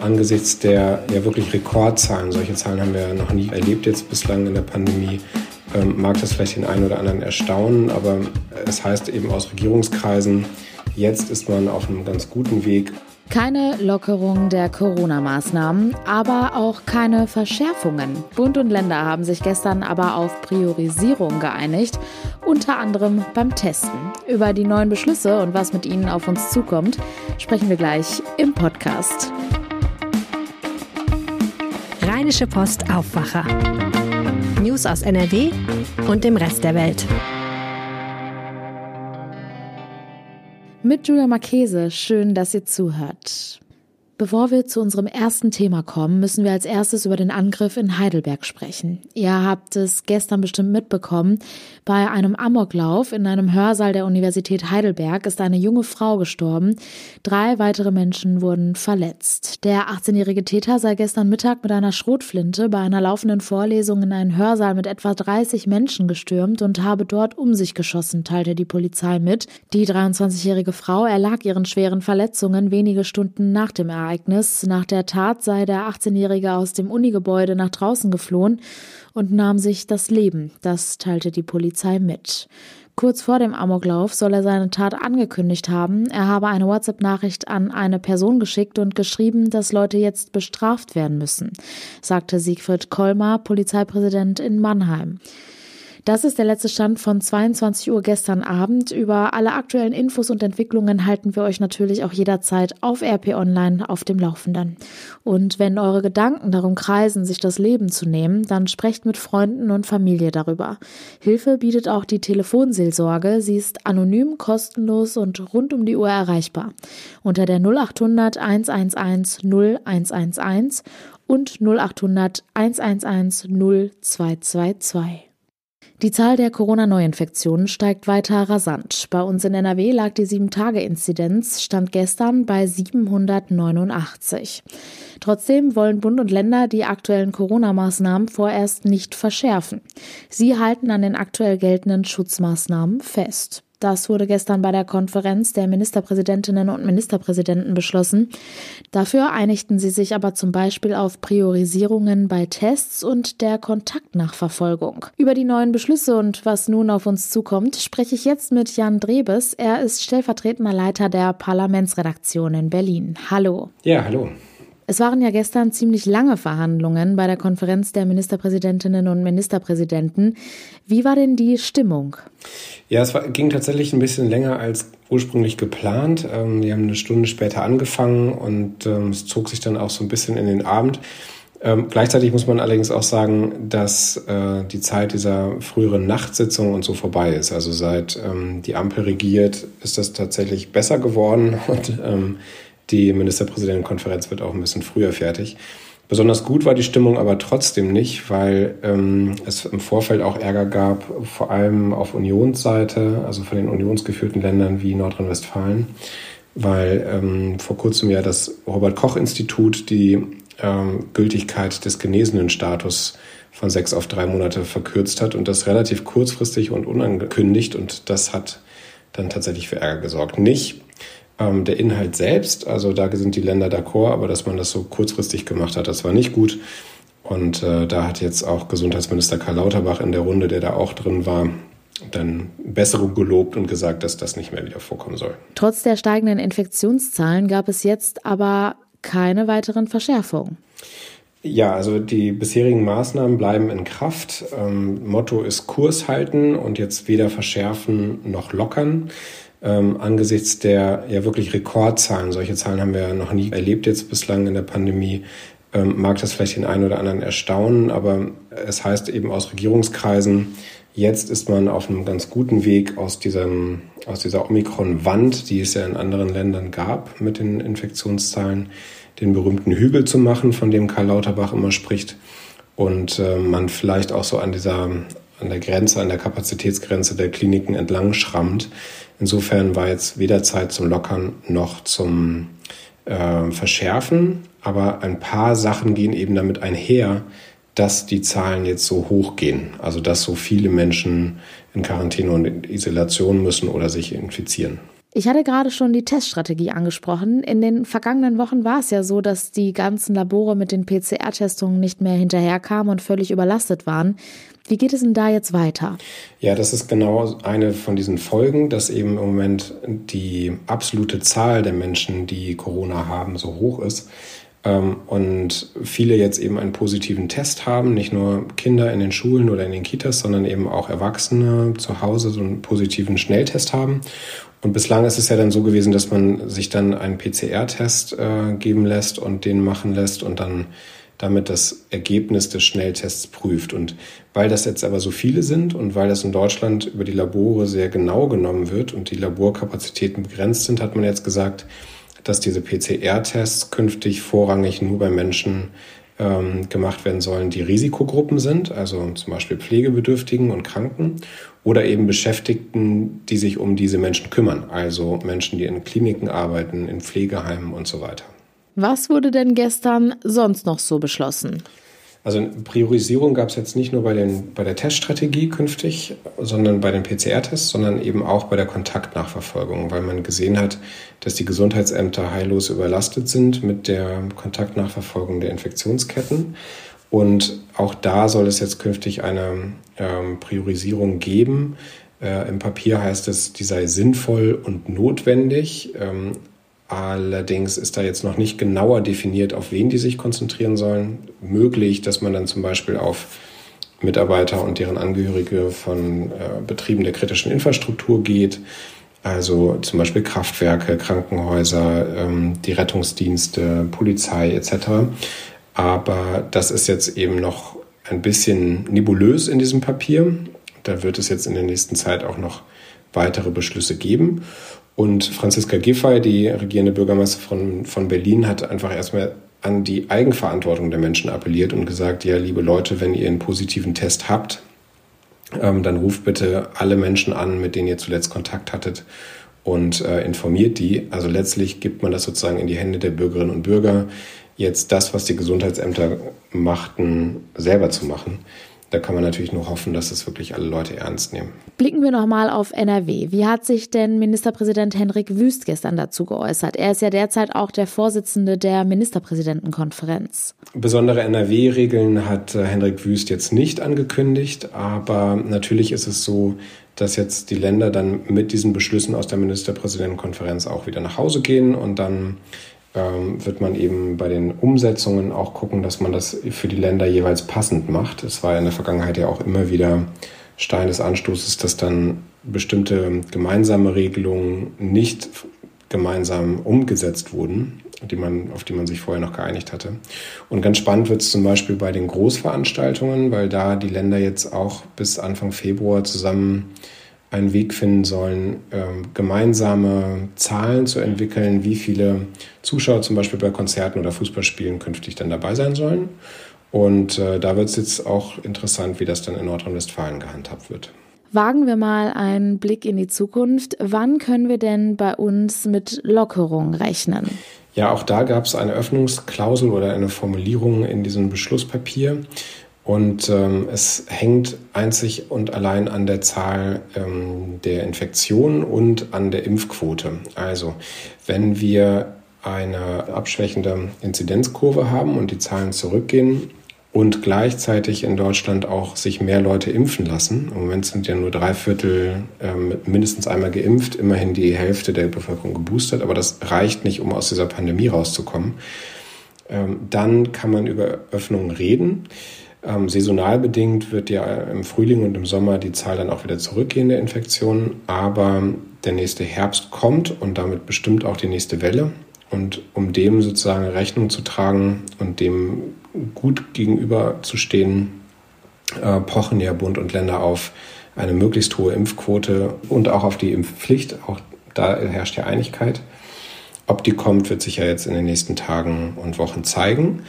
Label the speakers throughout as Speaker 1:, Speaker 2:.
Speaker 1: angesichts der ja wirklich Rekordzahlen, solche Zahlen haben wir ja noch nie erlebt jetzt bislang in der Pandemie, ähm, mag das vielleicht den einen oder anderen erstaunen, aber es heißt eben aus Regierungskreisen, jetzt ist man auf einem ganz guten Weg.
Speaker 2: Keine Lockerung der Corona-Maßnahmen, aber auch keine Verschärfungen. Bund und Länder haben sich gestern aber auf Priorisierung geeinigt, unter anderem beim Testen. Über die neuen Beschlüsse und was mit ihnen auf uns zukommt, sprechen wir gleich im Podcast.
Speaker 3: Rheinische Post Aufwacher. News aus NRW und dem Rest der Welt.
Speaker 2: Mit Julia Marchese, schön, dass ihr zuhört. Bevor wir zu unserem ersten Thema kommen, müssen wir als erstes über den Angriff in Heidelberg sprechen. Ihr habt es gestern bestimmt mitbekommen. Bei einem Amoklauf in einem Hörsaal der Universität Heidelberg ist eine junge Frau gestorben. Drei weitere Menschen wurden verletzt. Der 18-jährige Täter sei gestern Mittag mit einer Schrotflinte bei einer laufenden Vorlesung in einen Hörsaal mit etwa 30 Menschen gestürmt und habe dort um sich geschossen, teilte die Polizei mit. Die 23-jährige Frau erlag ihren schweren Verletzungen wenige Stunden nach dem Ereignis. Ereignis. Nach der Tat sei der 18-Jährige aus dem Unigebäude nach draußen geflohen und nahm sich das Leben. Das teilte die Polizei mit. Kurz vor dem Amoklauf soll er seine Tat angekündigt haben. Er habe eine WhatsApp-Nachricht an eine Person geschickt und geschrieben, dass Leute jetzt bestraft werden müssen, sagte Siegfried Kolmar, Polizeipräsident in Mannheim. Das ist der letzte Stand von 22 Uhr gestern Abend. Über alle aktuellen Infos und Entwicklungen halten wir euch natürlich auch jederzeit auf RP Online auf dem Laufenden. Und wenn eure Gedanken darum kreisen, sich das Leben zu nehmen, dann sprecht mit Freunden und Familie darüber. Hilfe bietet auch die Telefonseelsorge. Sie ist anonym, kostenlos und rund um die Uhr erreichbar. Unter der 0800 111 0111 und 0800 111 0222. Die Zahl der Corona-Neuinfektionen steigt weiter rasant. Bei uns in NRW lag die 7-Tage-Inzidenz, stand gestern bei 789. Trotzdem wollen Bund und Länder die aktuellen Corona-Maßnahmen vorerst nicht verschärfen. Sie halten an den aktuell geltenden Schutzmaßnahmen fest. Das wurde gestern bei der Konferenz der Ministerpräsidentinnen und Ministerpräsidenten beschlossen. Dafür einigten sie sich aber zum Beispiel auf Priorisierungen bei Tests und der Kontaktnachverfolgung. Über die neuen Beschlüsse und was nun auf uns zukommt, spreche ich jetzt mit Jan Drebes. Er ist stellvertretender Leiter der Parlamentsredaktion in Berlin. Hallo.
Speaker 1: Ja, hallo.
Speaker 2: Es waren ja gestern ziemlich lange Verhandlungen bei der Konferenz der Ministerpräsidentinnen und Ministerpräsidenten. Wie war denn die Stimmung?
Speaker 1: Ja, es war, ging tatsächlich ein bisschen länger als ursprünglich geplant. Ähm, wir haben eine Stunde später angefangen und ähm, es zog sich dann auch so ein bisschen in den Abend. Ähm, gleichzeitig muss man allerdings auch sagen, dass äh, die Zeit dieser früheren Nachtsitzung und so vorbei ist. Also seit ähm, die Ampel regiert, ist das tatsächlich besser geworden und ähm, die Ministerpräsidentenkonferenz wird auch ein bisschen früher fertig. Besonders gut war die Stimmung aber trotzdem nicht, weil ähm, es im Vorfeld auch Ärger gab, vor allem auf Unionsseite, also von den unionsgeführten Ländern wie Nordrhein-Westfalen, weil ähm, vor kurzem ja das Robert-Koch-Institut die ähm, Gültigkeit des genesenen Status von sechs auf drei Monate verkürzt hat und das relativ kurzfristig und unangekündigt und das hat dann tatsächlich für Ärger gesorgt. Nicht ähm, der Inhalt selbst, also da sind die Länder d'accord, aber dass man das so kurzfristig gemacht hat, das war nicht gut. Und äh, da hat jetzt auch Gesundheitsminister Karl Lauterbach in der Runde, der da auch drin war, dann Besserung gelobt und gesagt, dass das nicht mehr wieder vorkommen soll.
Speaker 2: Trotz der steigenden Infektionszahlen gab es jetzt aber keine weiteren Verschärfungen.
Speaker 1: Ja, also die bisherigen Maßnahmen bleiben in Kraft. Ähm, Motto ist Kurs halten und jetzt weder verschärfen noch lockern ähm, angesichts der ja wirklich Rekordzahlen, solche Zahlen haben wir ja noch nie erlebt jetzt bislang in der Pandemie, ähm, mag das vielleicht den einen oder anderen erstaunen, aber es heißt eben aus Regierungskreisen, jetzt ist man auf einem ganz guten Weg aus, diesem, aus dieser Omikron-Wand, die es ja in anderen Ländern gab mit den Infektionszahlen, den berühmten Hügel zu machen, von dem Karl Lauterbach immer spricht. Und äh, man vielleicht auch so an dieser an der Grenze, an der Kapazitätsgrenze der Kliniken entlang schrammt. Insofern war jetzt weder Zeit zum Lockern noch zum äh, Verschärfen, aber ein paar Sachen gehen eben damit einher, dass die Zahlen jetzt so hoch gehen, also dass so viele Menschen in Quarantäne und in Isolation müssen oder sich infizieren.
Speaker 2: Ich hatte gerade schon die Teststrategie angesprochen. In den vergangenen Wochen war es ja so, dass die ganzen Labore mit den PCR-Testungen nicht mehr hinterherkamen und völlig überlastet waren. Wie geht es denn da jetzt weiter?
Speaker 1: Ja, das ist genau eine von diesen Folgen, dass eben im Moment die absolute Zahl der Menschen, die Corona haben, so hoch ist. Ähm, und viele jetzt eben einen positiven Test haben, nicht nur Kinder in den Schulen oder in den Kitas, sondern eben auch Erwachsene zu Hause so einen positiven Schnelltest haben. Und bislang ist es ja dann so gewesen, dass man sich dann einen PCR-Test äh, geben lässt und den machen lässt und dann damit das Ergebnis des Schnelltests prüft. Und weil das jetzt aber so viele sind und weil das in Deutschland über die Labore sehr genau genommen wird und die Laborkapazitäten begrenzt sind, hat man jetzt gesagt, dass diese PCR-Tests künftig vorrangig nur bei Menschen ähm, gemacht werden sollen, die Risikogruppen sind, also zum Beispiel Pflegebedürftigen und Kranken oder eben Beschäftigten, die sich um diese Menschen kümmern, also Menschen, die in Kliniken arbeiten, in Pflegeheimen und so weiter.
Speaker 2: Was wurde denn gestern sonst noch so beschlossen?
Speaker 1: Also Priorisierung gab es jetzt nicht nur bei, den, bei der Teststrategie künftig, sondern bei den PCR-Tests, sondern eben auch bei der Kontaktnachverfolgung, weil man gesehen hat, dass die Gesundheitsämter heillos überlastet sind mit der Kontaktnachverfolgung der Infektionsketten. Und auch da soll es jetzt künftig eine ähm, Priorisierung geben. Äh, Im Papier heißt es, die sei sinnvoll und notwendig. Ähm, Allerdings ist da jetzt noch nicht genauer definiert, auf wen die sich konzentrieren sollen. Möglich, dass man dann zum Beispiel auf Mitarbeiter und deren Angehörige von äh, Betrieben der kritischen Infrastruktur geht. Also zum Beispiel Kraftwerke, Krankenhäuser, ähm, die Rettungsdienste, Polizei etc. Aber das ist jetzt eben noch ein bisschen nebulös in diesem Papier. Da wird es jetzt in der nächsten Zeit auch noch weitere Beschlüsse geben. Und Franziska Giffey, die regierende Bürgermeisterin von Berlin, hat einfach erstmal an die Eigenverantwortung der Menschen appelliert und gesagt, ja, liebe Leute, wenn ihr einen positiven Test habt, ähm, dann ruft bitte alle Menschen an, mit denen ihr zuletzt Kontakt hattet und äh, informiert die. Also letztlich gibt man das sozusagen in die Hände der Bürgerinnen und Bürger, jetzt das, was die Gesundheitsämter machten, selber zu machen da kann man natürlich nur hoffen, dass es wirklich alle Leute ernst nehmen.
Speaker 2: Blicken wir nochmal auf NRW. Wie hat sich denn Ministerpräsident Henrik Wüst gestern dazu geäußert? Er ist ja derzeit auch der Vorsitzende der Ministerpräsidentenkonferenz.
Speaker 1: Besondere NRW-Regeln hat äh, Henrik Wüst jetzt nicht angekündigt, aber natürlich ist es so, dass jetzt die Länder dann mit diesen Beschlüssen aus der Ministerpräsidentenkonferenz auch wieder nach Hause gehen und dann wird man eben bei den Umsetzungen auch gucken, dass man das für die Länder jeweils passend macht. Es war in der Vergangenheit ja auch immer wieder Stein des Anstoßes, dass dann bestimmte gemeinsame Regelungen nicht gemeinsam umgesetzt wurden, die man, auf die man sich vorher noch geeinigt hatte. Und ganz spannend wird es zum Beispiel bei den Großveranstaltungen, weil da die Länder jetzt auch bis Anfang Februar zusammen einen Weg finden sollen, ähm, gemeinsame Zahlen zu entwickeln, wie viele Zuschauer zum Beispiel bei Konzerten oder Fußballspielen künftig dann dabei sein sollen. Und äh, da wird es jetzt auch interessant, wie das dann in Nordrhein-Westfalen gehandhabt wird.
Speaker 2: Wagen wir mal einen Blick in die Zukunft. Wann können wir denn bei uns mit Lockerung rechnen?
Speaker 1: Ja, auch da gab es eine Öffnungsklausel oder eine Formulierung in diesem Beschlusspapier. Und ähm, es hängt einzig und allein an der Zahl ähm, der Infektionen und an der Impfquote. Also wenn wir eine abschwächende Inzidenzkurve haben und die Zahlen zurückgehen und gleichzeitig in Deutschland auch sich mehr Leute impfen lassen. Im Moment sind ja nur drei Viertel ähm, mindestens einmal geimpft, immerhin die Hälfte der Bevölkerung geboostert, aber das reicht nicht, um aus dieser Pandemie rauszukommen. Ähm, dann kann man über Öffnungen reden. Ähm, saisonal bedingt wird ja im Frühling und im Sommer die Zahl dann auch wieder zurückgehen der Infektionen, aber der nächste Herbst kommt und damit bestimmt auch die nächste Welle. Und um dem sozusagen Rechnung zu tragen und dem gut gegenüberzustehen, äh, pochen ja Bund und Länder auf eine möglichst hohe Impfquote und auch auf die Impfpflicht. Auch da herrscht ja Einigkeit. Ob die kommt, wird sich ja jetzt in den nächsten Tagen und Wochen zeigen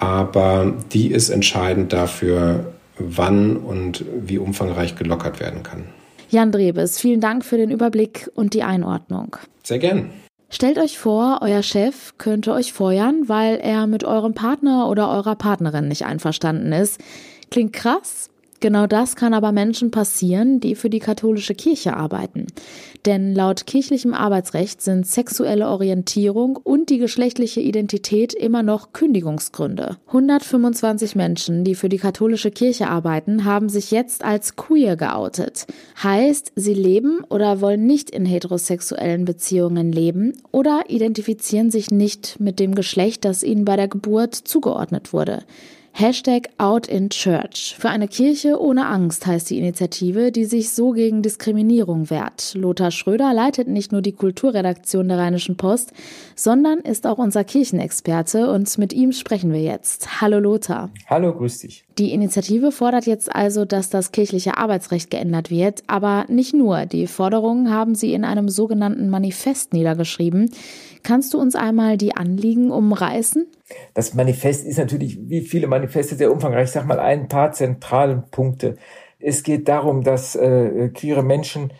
Speaker 1: aber die ist entscheidend dafür, wann und wie umfangreich gelockert werden kann.
Speaker 2: Jan Drebes, vielen Dank für den Überblick und die Einordnung.
Speaker 1: Sehr gern.
Speaker 2: Stellt euch vor, euer Chef könnte euch feuern, weil er mit eurem Partner oder eurer Partnerin nicht einverstanden ist. Klingt krass? Genau das kann aber Menschen passieren, die für die katholische Kirche arbeiten. Denn laut kirchlichem Arbeitsrecht sind sexuelle Orientierung und die geschlechtliche Identität immer noch Kündigungsgründe. 125 Menschen, die für die katholische Kirche arbeiten, haben sich jetzt als queer geoutet. Heißt, sie leben oder wollen nicht in heterosexuellen Beziehungen leben oder identifizieren sich nicht mit dem Geschlecht, das ihnen bei der Geburt zugeordnet wurde. Hashtag Out in Church. Für eine Kirche ohne Angst heißt die Initiative, die sich so gegen Diskriminierung wehrt. Lothar Schröder leitet nicht nur die Kulturredaktion der Rheinischen Post, sondern ist auch unser Kirchenexperte und mit ihm sprechen wir jetzt. Hallo Lothar.
Speaker 4: Hallo, grüß dich.
Speaker 2: Die Initiative fordert jetzt also, dass das kirchliche Arbeitsrecht geändert wird, aber nicht nur. Die Forderungen haben sie in einem sogenannten Manifest niedergeschrieben. Kannst du uns einmal die Anliegen umreißen?
Speaker 4: Das Manifest ist natürlich, wie viele Manifeste, sehr umfangreich. Ich sage mal ein paar zentralen Punkte. Es geht darum, dass äh, queere Menschen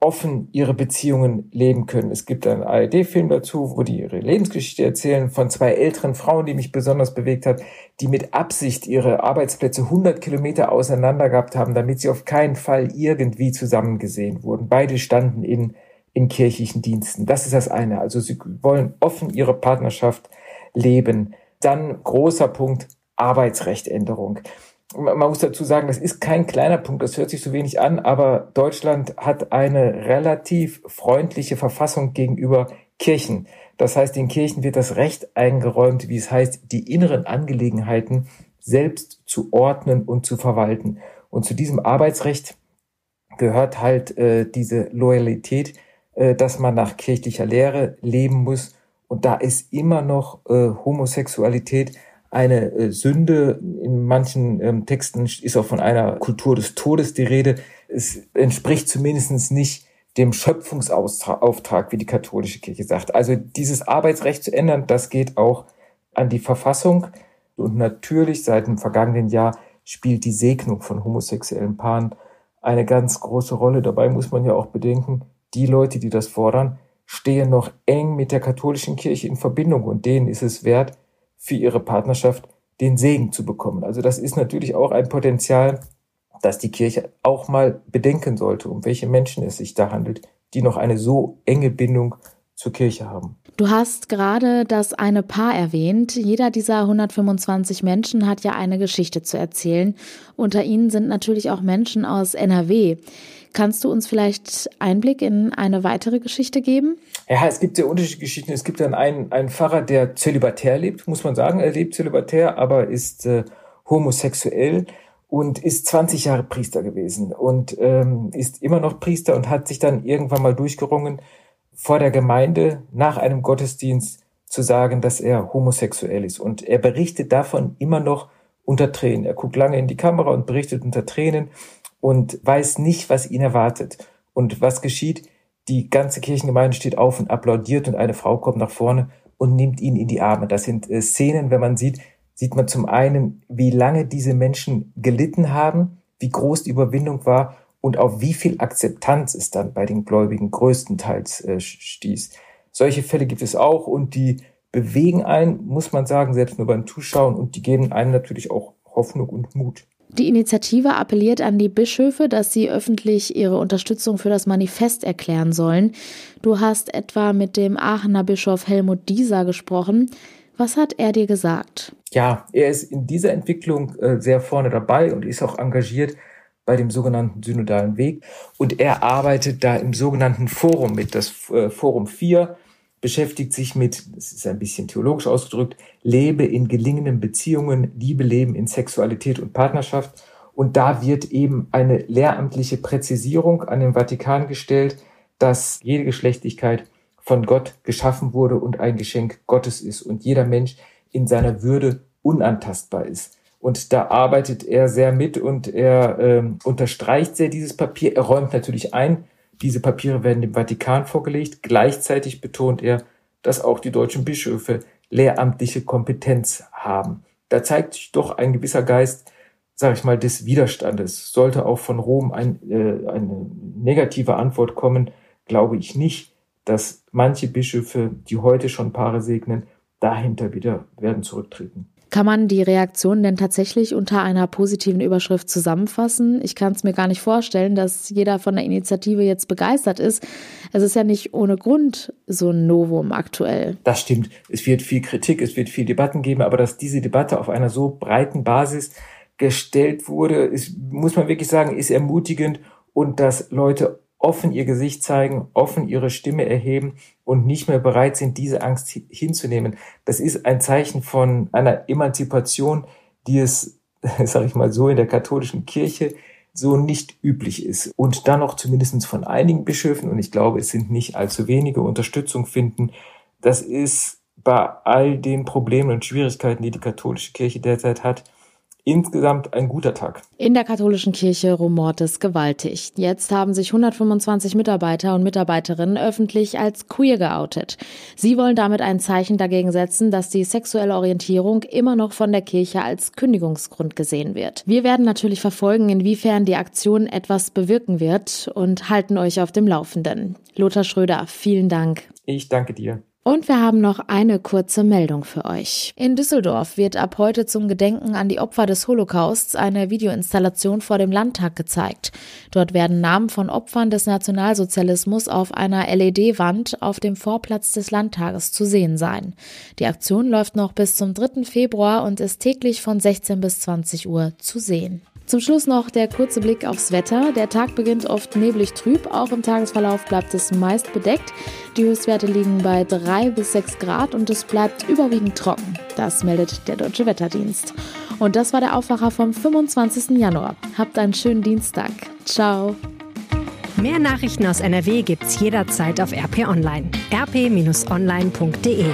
Speaker 4: offen ihre Beziehungen leben können. Es gibt einen ARD-Film dazu, wo die ihre Lebensgeschichte erzählen von zwei älteren Frauen, die mich besonders bewegt hat, die mit Absicht ihre Arbeitsplätze 100 Kilometer auseinander gehabt haben, damit sie auf keinen Fall irgendwie zusammengesehen wurden. Beide standen in, in kirchlichen Diensten. Das ist das eine. Also sie wollen offen ihre Partnerschaft leben. Dann großer Punkt Arbeitsrechtänderung man muss dazu sagen, das ist kein kleiner Punkt, das hört sich so wenig an, aber Deutschland hat eine relativ freundliche Verfassung gegenüber Kirchen. Das heißt, den Kirchen wird das Recht eingeräumt, wie es heißt, die inneren Angelegenheiten selbst zu ordnen und zu verwalten. Und zu diesem Arbeitsrecht gehört halt äh, diese Loyalität, äh, dass man nach kirchlicher Lehre leben muss. Und da ist immer noch äh, Homosexualität eine äh, Sünde. In manchen ähm, Texten ist auch von einer Kultur des Todes die Rede. Es entspricht zumindest nicht dem Schöpfungsauftrag, wie die katholische Kirche sagt. Also dieses Arbeitsrecht zu ändern, das geht auch an die Verfassung. Und natürlich seit dem vergangenen Jahr spielt die Segnung von homosexuellen Paaren eine ganz große Rolle. Dabei muss man ja auch bedenken, die Leute, die das fordern, stehen noch eng mit der katholischen Kirche in Verbindung und denen ist es wert, für ihre Partnerschaft den Segen zu bekommen. Also das ist natürlich auch ein Potenzial, das die Kirche auch mal bedenken sollte, um welche Menschen es sich da handelt, die noch eine so enge Bindung zur Kirche haben.
Speaker 2: Du hast gerade das eine Paar erwähnt. Jeder dieser 125 Menschen hat ja eine Geschichte zu erzählen. Unter ihnen sind natürlich auch Menschen aus NRW. Kannst du uns vielleicht Einblick in eine weitere Geschichte geben?
Speaker 4: Ja, es gibt sehr unterschiedliche Geschichten. Es gibt dann einen, einen Pfarrer, der zölibatär lebt, muss man sagen. Er lebt zölibatär, aber ist äh, homosexuell und ist 20 Jahre Priester gewesen und ähm, ist immer noch Priester und hat sich dann irgendwann mal durchgerungen, vor der Gemeinde nach einem Gottesdienst zu sagen, dass er homosexuell ist. Und er berichtet davon immer noch unter Tränen. Er guckt lange in die Kamera und berichtet unter Tränen und weiß nicht, was ihn erwartet. Und was geschieht? Die ganze Kirchengemeinde steht auf und applaudiert und eine Frau kommt nach vorne und nimmt ihn in die Arme. Das sind äh, Szenen, wenn man sieht, sieht man zum einen, wie lange diese Menschen gelitten haben, wie groß die Überwindung war und auf wie viel Akzeptanz es dann bei den Gläubigen größtenteils äh, stieß. Solche Fälle gibt es auch und die bewegen einen, muss man sagen, selbst nur beim Zuschauen und die geben einem natürlich auch Hoffnung und Mut.
Speaker 2: Die Initiative appelliert an die Bischöfe, dass sie öffentlich ihre Unterstützung für das Manifest erklären sollen. Du hast etwa mit dem Aachener Bischof Helmut Dieser gesprochen. Was hat er dir gesagt?
Speaker 4: Ja, er ist in dieser Entwicklung äh, sehr vorne dabei und ist auch engagiert bei dem sogenannten synodalen Weg. Und er arbeitet da im sogenannten Forum mit, das äh, Forum 4 beschäftigt sich mit, das ist ein bisschen theologisch ausgedrückt, lebe in gelingenden Beziehungen, Liebe leben in Sexualität und Partnerschaft. Und da wird eben eine lehramtliche Präzisierung an den Vatikan gestellt, dass jede Geschlechtlichkeit von Gott geschaffen wurde und ein Geschenk Gottes ist und jeder Mensch in seiner Würde unantastbar ist. Und da arbeitet er sehr mit und er äh, unterstreicht sehr dieses Papier. Er räumt natürlich ein, diese Papiere werden dem Vatikan vorgelegt. Gleichzeitig betont er, dass auch die deutschen Bischöfe lehramtliche Kompetenz haben. Da zeigt sich doch ein gewisser Geist, sage ich mal, des Widerstandes. Sollte auch von Rom ein, äh, eine negative Antwort kommen, glaube ich nicht, dass manche Bischöfe, die heute schon Paare segnen, dahinter wieder werden zurücktreten.
Speaker 2: Kann man die Reaktion denn tatsächlich unter einer positiven Überschrift zusammenfassen? Ich kann es mir gar nicht vorstellen, dass jeder von der Initiative jetzt begeistert ist. Es ist ja nicht ohne Grund so ein Novum aktuell.
Speaker 4: Das stimmt. Es wird viel Kritik, es wird viel Debatten geben, aber dass diese Debatte auf einer so breiten Basis gestellt wurde, ist, muss man wirklich sagen, ist ermutigend und dass Leute offen ihr Gesicht zeigen, offen ihre Stimme erheben und nicht mehr bereit sind, diese Angst hinzunehmen. Das ist ein Zeichen von einer Emanzipation, die es, sage ich mal so, in der katholischen Kirche so nicht üblich ist. Und dann noch zumindest von einigen Bischöfen, und ich glaube, es sind nicht allzu wenige, Unterstützung finden. Das ist bei all den Problemen und Schwierigkeiten, die die katholische Kirche derzeit hat, insgesamt ein guter Tag.
Speaker 2: In der katholischen Kirche rumort es gewaltig. Jetzt haben sich 125 Mitarbeiter und Mitarbeiterinnen öffentlich als queer geoutet. Sie wollen damit ein Zeichen dagegen setzen, dass die sexuelle Orientierung immer noch von der Kirche als Kündigungsgrund gesehen wird. Wir werden natürlich verfolgen, inwiefern die Aktion etwas bewirken wird und halten euch auf dem Laufenden. Lothar Schröder, vielen Dank.
Speaker 4: Ich danke dir.
Speaker 2: Und wir haben noch eine kurze Meldung für euch. In Düsseldorf wird ab heute zum Gedenken an die Opfer des Holocausts eine Videoinstallation vor dem Landtag gezeigt. Dort werden Namen von Opfern des Nationalsozialismus auf einer LED-Wand auf dem Vorplatz des Landtages zu sehen sein. Die Aktion läuft noch bis zum 3. Februar und ist täglich von 16 bis 20 Uhr zu sehen. Zum Schluss noch der kurze Blick aufs Wetter. Der Tag beginnt oft neblig trüb, auch im Tagesverlauf bleibt es meist bedeckt. Die Höchstwerte liegen bei 3 bis 6 Grad und es bleibt überwiegend trocken. Das meldet der Deutsche Wetterdienst. Und das war der Aufwacher vom 25. Januar. Habt einen schönen Dienstag. Ciao.
Speaker 3: Mehr Nachrichten aus NRW gibt's jederzeit auf RP Online. rp-online.de